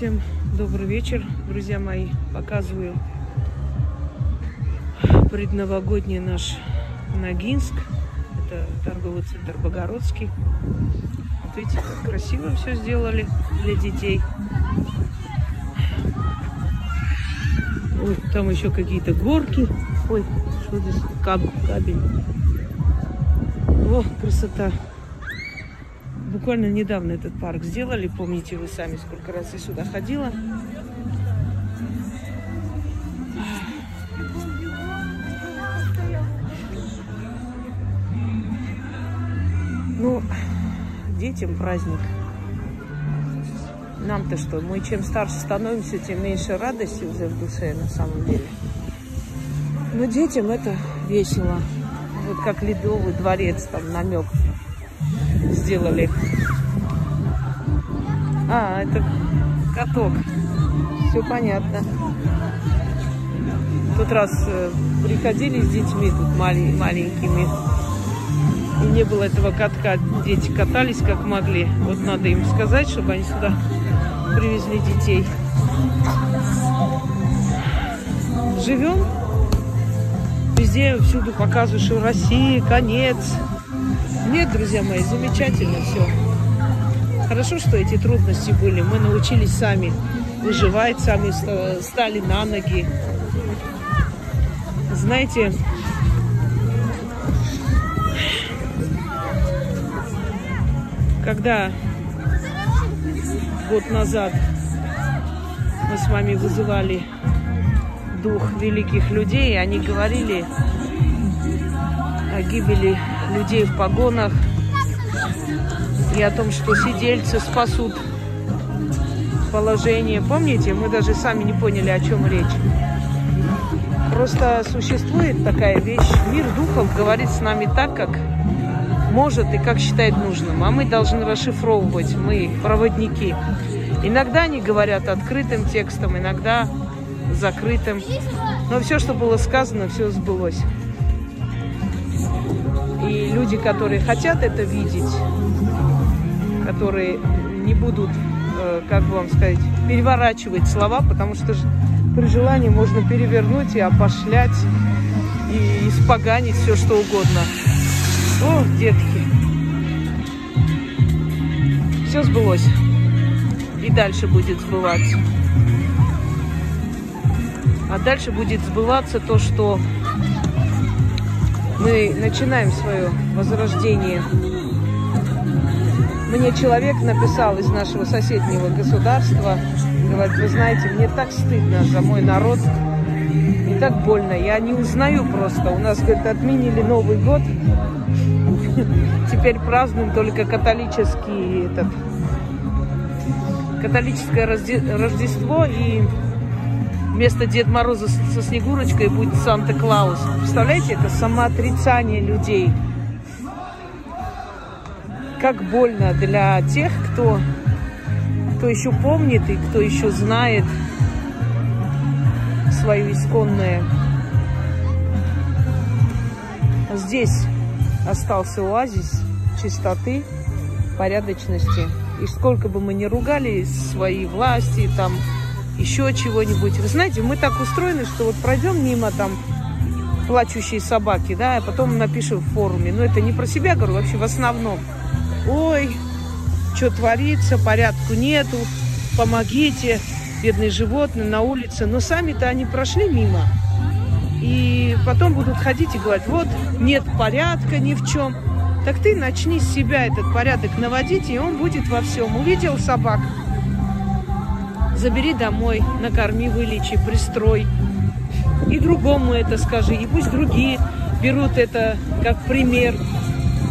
Всем добрый вечер, друзья мои. Показываю предновогодний наш Ногинск. Это торговый центр Богородский. Вот видите, как красиво все сделали для детей. Ой, там еще какие-то горки. Ой, что здесь? Каб, кабель. О, красота. Буквально недавно этот парк сделали. Помните вы сами, сколько раз я сюда ходила. Ну, детям праздник. Нам-то что? Мы чем старше становимся, тем меньше радости уже в душе на самом деле. Но детям это весело. Вот как Ледовый дворец, там намек сделали. А, это каток. Все понятно. В тот раз э, приходили с детьми тут маленькими. И не было этого катка. Дети катались как могли. Вот надо им сказать, чтобы они сюда привезли детей. Живем. Везде, всюду показываешь, что Россия, конец. Нет, друзья мои, замечательно все. Хорошо, что эти трудности были. Мы научились сами выживать, сами стали на ноги. Знаете, когда год назад мы с вами вызывали дух великих людей, они говорили о гибели людей в погонах и о том, что сидельцы спасут положение. Помните, мы даже сами не поняли, о чем речь. Просто существует такая вещь. Мир духов говорит с нами так, как может и как считает нужным. А мы должны расшифровывать, мы проводники. Иногда они говорят открытым текстом, иногда закрытым. Но все, что было сказано, все сбылось. Люди, которые хотят это видеть, которые не будут, э, как вам сказать, переворачивать слова, потому что при желании можно перевернуть и опошлять, и испоганить все, что угодно. О, детки. Все сбылось. И дальше будет сбываться. А дальше будет сбываться то, что мы начинаем свое возрождение. Мне человек написал из нашего соседнего государства, говорит, вы знаете, мне так стыдно за мой народ, и так больно, я не узнаю просто. У нас, говорит, отменили Новый год, теперь празднуем только католический этот католическое Рождество и вместо Дед Мороза со Снегурочкой будет Санта-Клаус. Представляете, это самоотрицание людей. Как больно для тех, кто, кто еще помнит и кто еще знает свое исконное. Здесь остался оазис чистоты, порядочности. И сколько бы мы ни ругали свои власти, там, еще чего-нибудь. Вы знаете, мы так устроены, что вот пройдем мимо там плачущие собаки, да, а потом напишем в форуме. Но это не про себя говорю, вообще в основном. Ой, что творится, порядку нету, помогите, бедные животные на улице. Но сами-то они прошли мимо. И потом будут ходить и говорить, вот, нет порядка ни в чем. Так ты начни с себя этот порядок наводить, и он будет во всем. Увидел собак, забери домой, накорми, вылечи, пристрой. И другому это скажи, и пусть другие берут это как пример.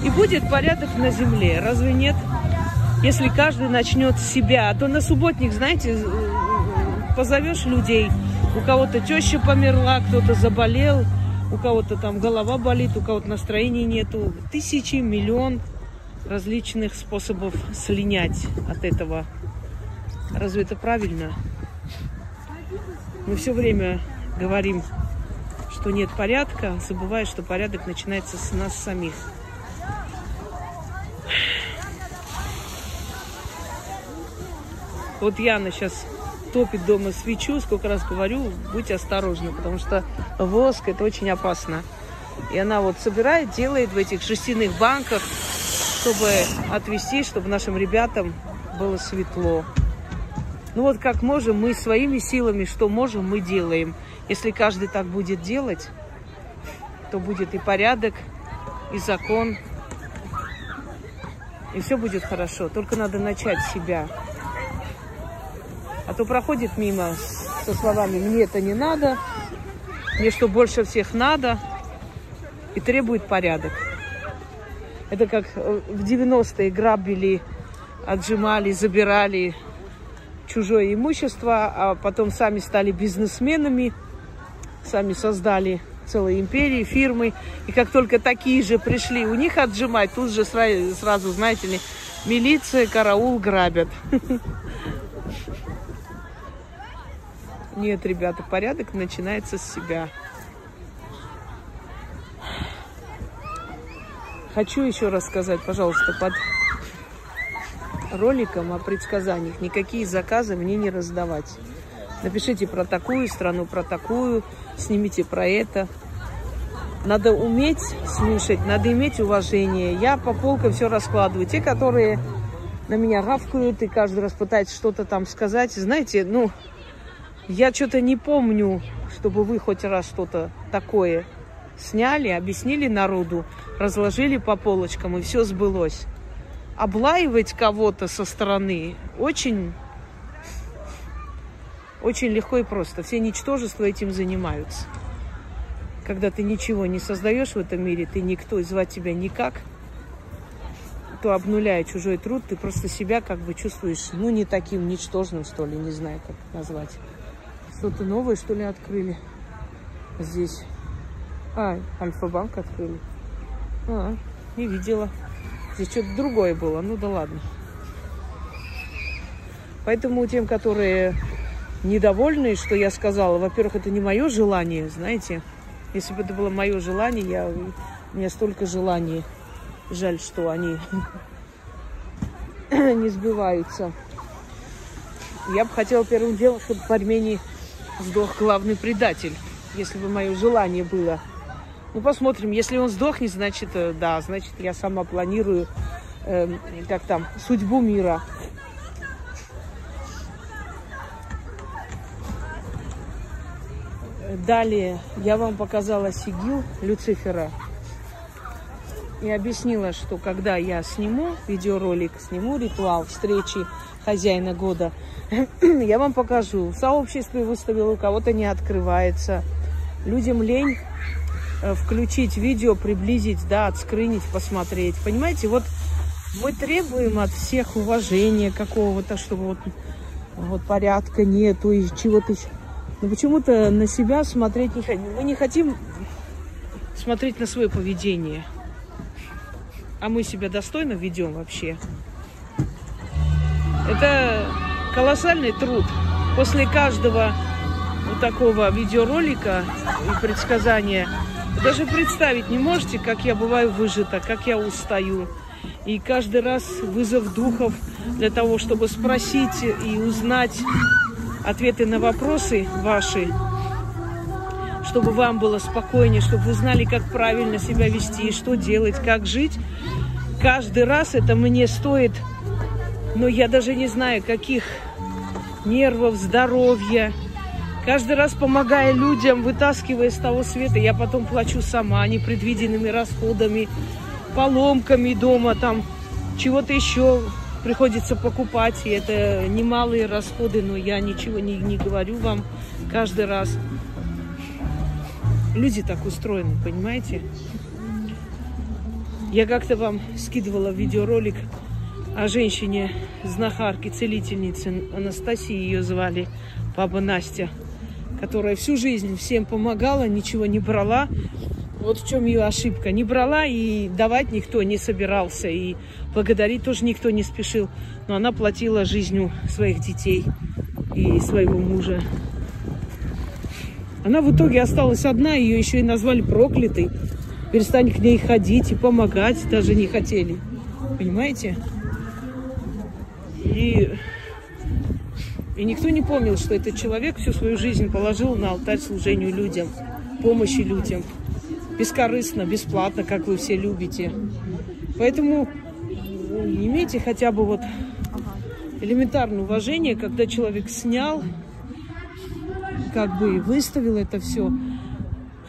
И будет порядок на земле, разве нет? Если каждый начнет с себя, а то на субботник, знаете, позовешь людей, у кого-то теща померла, кто-то заболел, у кого-то там голова болит, у кого-то настроения нету. Тысячи, миллион различных способов слинять от этого Разве это правильно? Мы все время говорим, что нет порядка, забывая, что порядок начинается с нас самих. Вот Яна сейчас топит дома свечу, сколько раз говорю, будьте осторожны, потому что воск это очень опасно. И она вот собирает, делает в этих жестяных банках, чтобы отвести, чтобы нашим ребятам было светло. Ну вот как можем, мы своими силами, что можем, мы делаем. Если каждый так будет делать, то будет и порядок, и закон, и все будет хорошо. Только надо начать с себя. А то проходит мимо со словами «мне это не надо», «мне что больше всех надо» и требует порядок. Это как э, в 90-е грабили, отжимали, забирали чужое имущество, а потом сами стали бизнесменами, сами создали целые империи, фирмы. И как только такие же пришли у них отжимать, тут же сразу, сразу знаете ли, милиция, караул грабят. Нет, ребята, порядок начинается с себя. Хочу еще раз сказать, пожалуйста, под роликом о предсказаниях никакие заказы мне не раздавать. Напишите про такую страну, про такую, снимите про это. Надо уметь слушать, надо иметь уважение. Я по полкам все раскладываю. Те, которые на меня гавкают и каждый раз пытаются что-то там сказать, знаете, ну, я что-то не помню, чтобы вы хоть раз что-то такое сняли, объяснили народу, разложили по полочкам, и все сбылось. Облаивать кого-то со стороны очень, очень легко и просто. Все ничтожества этим занимаются. Когда ты ничего не создаешь в этом мире, ты никто, и звать тебя никак, то обнуляя чужой труд, ты просто себя как бы чувствуешь, ну, не таким ничтожным, что ли, не знаю, как назвать. Что-то новое, что ли, открыли здесь. А, Альфа-банк открыли. А, не видела. Здесь что-то другое было. Ну да ладно. Поэтому тем, которые недовольны, что я сказала, во-первых, это не мое желание, знаете. Если бы это было мое желание, я, у меня столько желаний. Жаль, что они не сбываются. Я бы хотела первым делом, чтобы в Армении сдох главный предатель, если бы мое желание было. Ну, посмотрим. Если он сдохнет, значит, э, да, значит, я сама планирую, э, как там, судьбу мира. Далее я вам показала Сигил Люцифера и объяснила, что когда я сниму видеоролик, сниму ритуал встречи хозяина года, я вам покажу. В сообществе выставила, у кого-то не открывается. Людям лень включить видео, приблизить, да, отскрынить, посмотреть. Понимаете, вот мы требуем от всех уважения какого-то, чтобы вот, вот порядка нету и чего-то еще. Но почему-то на себя смотреть не хотим. Мы не хотим смотреть на свое поведение. А мы себя достойно ведем вообще. Это колоссальный труд. После каждого вот такого видеоролика и предсказания даже представить не можете, как я бываю выжата, как я устаю. И каждый раз вызов духов для того, чтобы спросить и узнать ответы на вопросы ваши, чтобы вам было спокойнее, чтобы вы знали, как правильно себя вести, что делать, как жить. Каждый раз это мне стоит но я даже не знаю, каких нервов, здоровья. Каждый раз помогая людям, вытаскивая с того света, я потом плачу сама непредвиденными расходами, поломками дома, там чего-то еще приходится покупать. И это немалые расходы, но я ничего не, не говорю вам каждый раз. Люди так устроены, понимаете? Я как-то вам скидывала видеоролик о женщине, знахарке, целительнице Анастасии ее звали, баба Настя, которая всю жизнь всем помогала, ничего не брала. Вот в чем ее ошибка. Не брала и давать никто не собирался, и благодарить тоже никто не спешил. Но она платила жизнью своих детей и своего мужа. Она в итоге осталась одна, ее еще и назвали проклятой. Перестань к ней ходить и помогать даже не хотели. Понимаете? И И никто не помнил, что этот человек всю свою жизнь положил на алтарь служению людям, помощи людям. Бескорыстно, бесплатно, как вы все любите. Поэтому имейте хотя бы вот элементарное уважение, когда человек снял, как бы выставил это все.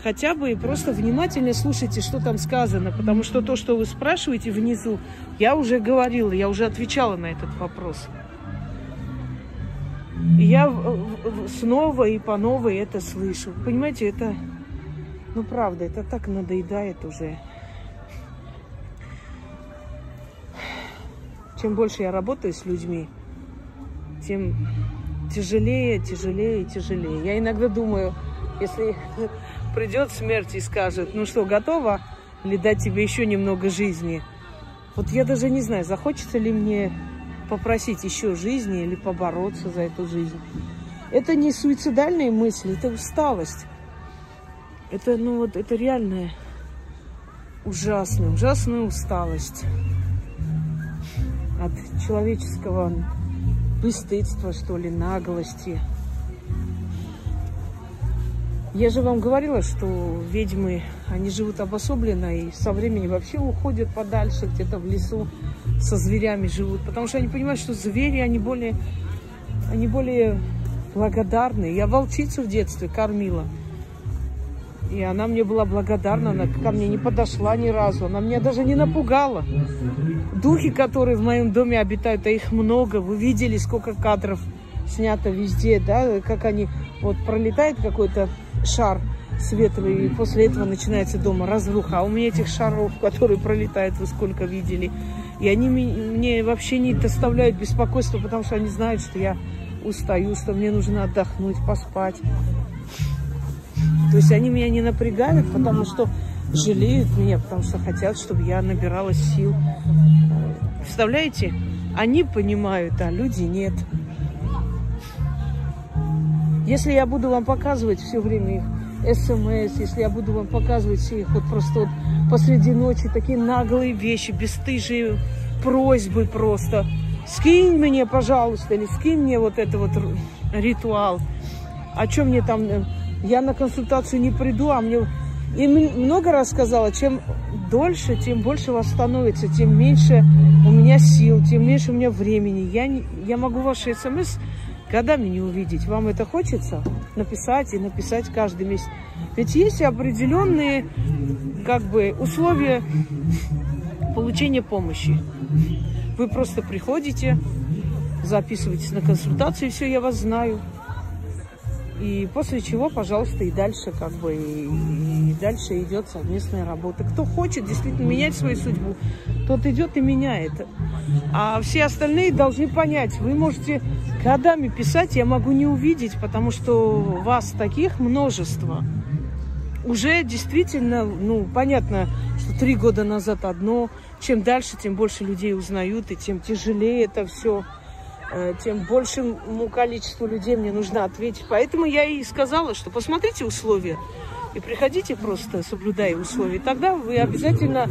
Хотя бы просто внимательно слушайте, что там сказано, потому что то, что вы спрашиваете внизу, я уже говорила, я уже отвечала на этот вопрос. И я снова и по новой это слышу. Понимаете, это, ну правда, это так надоедает уже. Чем больше я работаю с людьми, тем тяжелее, тяжелее и тяжелее. Я иногда думаю, если придет смерть и скажет, ну что, готова или дать тебе еще немного жизни? Вот я даже не знаю, захочется ли мне попросить еще жизни или побороться за эту жизнь. Это не суицидальные мысли, это усталость. Это, ну вот, это реальная ужасная, ужасная усталость от человеческого бесстыдства, что ли, наглости. Я же вам говорила, что ведьмы, они живут обособленно и со временем вообще уходят подальше, где-то в лесу со зверями живут, потому что они понимают, что звери, они более, они более благодарны. Я волчицу в детстве кормила. И она мне была благодарна, она ко мне не подошла ни разу, она меня даже не напугала. Духи, которые в моем доме обитают, а их много, вы видели, сколько кадров снято везде, да, как они, вот пролетает какой-то шар светлый, и после этого начинается дома разруха. А у меня этих шаров, которые пролетают, вы сколько видели. И они мне вообще не доставляют беспокойства, потому что они знают, что я устаю, что мне нужно отдохнуть, поспать. То есть они меня не напрягают, потому что жалеют меня, потому что хотят, чтобы я набиралась сил. Представляете? Они понимают, а люди нет. Если я буду вам показывать все время их смс, если я буду вам показывать все их вот просто вот посреди ночи такие наглые вещи, бесстыжие просьбы просто. Скинь мне, пожалуйста, или скинь мне вот это вот ритуал. А что мне там, э, я на консультацию не приду, а мне... И много раз сказала, чем дольше, тем больше вас становится, тем меньше у меня сил, тем меньше у меня времени. Я, не, я могу ваши смс годами не увидеть. Вам это хочется? Написать и написать каждый месяц. Ведь есть определенные как бы условия получения помощи. Вы просто приходите, записываетесь на консультацию, и все, я вас знаю. И после чего, пожалуйста, и дальше как бы и, дальше идет совместная работа. Кто хочет действительно менять свою судьбу, тот идет и меняет. А все остальные должны понять, вы можете годами писать, я могу не увидеть, потому что вас таких множество. Уже действительно, ну, понятно, что три года назад одно, чем дальше, тем больше людей узнают, и тем тяжелее это все. Э, тем большему количеству людей мне нужно ответить. Поэтому я и сказала, что посмотрите условия и приходите просто, соблюдая условия. Тогда вы обязательно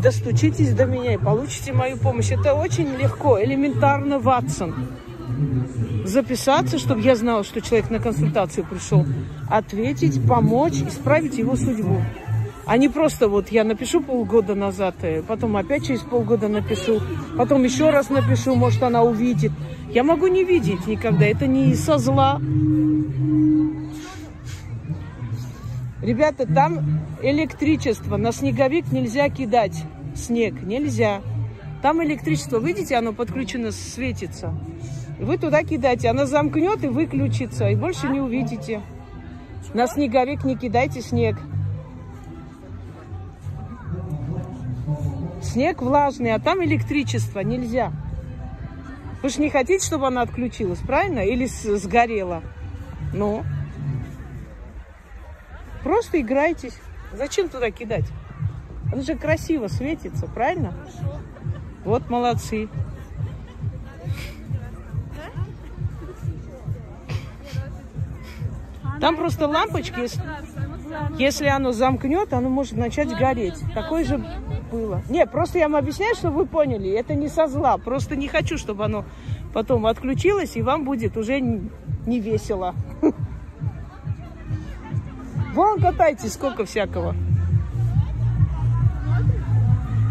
достучитесь до меня и получите мою помощь. Это очень легко, элементарно, Ватсон. Записаться, чтобы я знала, что человек на консультацию пришел. Ответить, помочь, исправить его судьбу. А не просто вот я напишу полгода назад, э, потом опять через полгода напишу, потом еще раз напишу, может она увидит. Я могу не видеть никогда, это не со зла. Ребята, там электричество, на снеговик нельзя кидать снег, нельзя. Там электричество, видите, оно подключено, светится. Вы туда кидайте, оно замкнет и выключится, и больше не увидите. На снеговик не кидайте снег. Снег влажный, а там электричество, нельзя. Вы же не хотите, чтобы она отключилась, правильно? Или сгорела? Ну. Просто играйтесь. Зачем туда кидать? Она же красиво светится, правильно? Вот молодцы. Там просто лампочки, если, если оно замкнет, оно может начать гореть. Такое же было. Не, просто я вам объясняю, чтобы вы поняли. Это не со зла. Просто не хочу, чтобы оно потом отключилась, и вам будет уже не весело. Вон катайтесь, сколько всякого.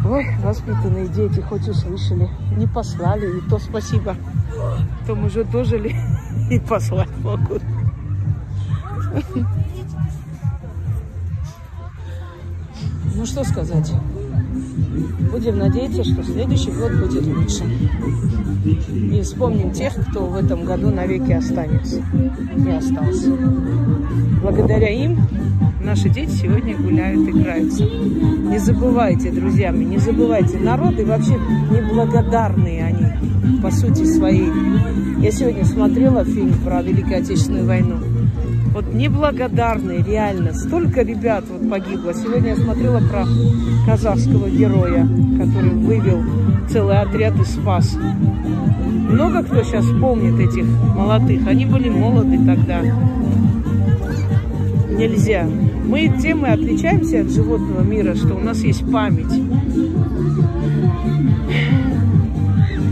Ой, воспитанные дети, хоть услышали, не послали, и то спасибо. То мы же дожили и послать могут. Ну что сказать. Будем надеяться, что следующий год будет лучше. И вспомним тех, кто в этом году навеки останется. Не остался. Благодаря им наши дети сегодня гуляют, играются. Не забывайте, друзья мои, не забывайте. Народы вообще неблагодарные они, по сути своей. Я сегодня смотрела фильм про Великую Отечественную войну. Вот неблагодарные, реально. Столько ребят вот погибло. Сегодня я смотрела про казахского героя, который вывел целый отряд и спас. Много кто сейчас помнит этих молодых. Они были молоды тогда. Нельзя. Мы тем и отличаемся от животного мира, что у нас есть память.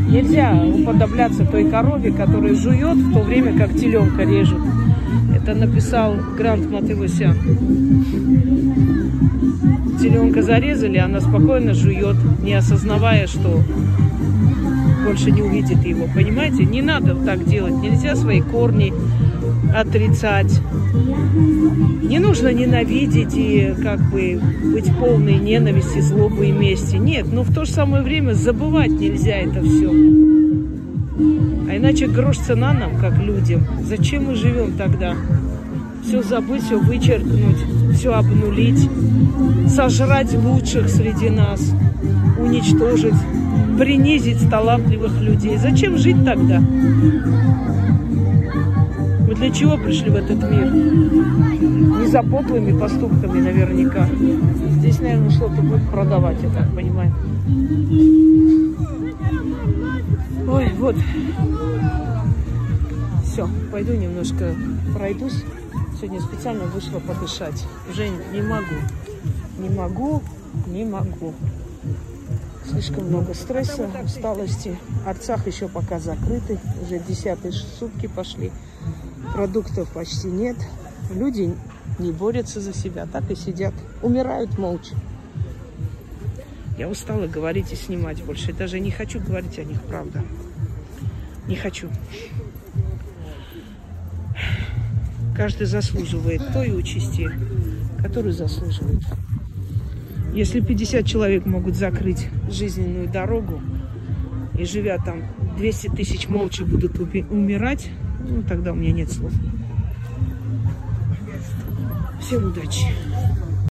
Нельзя уподобляться той корове, которая жует в то время, как теленка режут. Это написал Грант Матывосян. Теленка зарезали, она спокойно жует, не осознавая, что больше не увидит его. Понимаете? Не надо так делать. Нельзя свои корни отрицать. Не нужно ненавидеть и как бы быть полной ненависти, злобы и мести. Нет, но в то же самое время забывать нельзя это все. Иначе грош цена нам, как людям. Зачем мы живем тогда? Все забыть, все вычеркнуть, все обнулить, сожрать лучших среди нас, уничтожить, принизить талантливых людей. Зачем жить тогда? Мы для чего пришли в этот мир? Не за подлыми поступками наверняка. Здесь, наверное, что-то будет продавать, я так понимаю. Ой, вот. Все, пойду немножко пройдусь. Сегодня специально вышла подышать. Уже не могу. Не могу, не могу. Слишком много стресса, усталости. Арцах еще пока закрыты. Уже десятые сутки пошли. Продуктов почти нет. Люди не борются за себя, так и сидят. Умирают молча. Я устала говорить и снимать больше. Я даже не хочу говорить о них, правда. Не хочу. Каждый заслуживает той участи, которую заслуживает. Если 50 человек могут закрыть жизненную дорогу, и живя там 200 тысяч молча будут умирать, ну, тогда у меня нет слов. Всем удачи.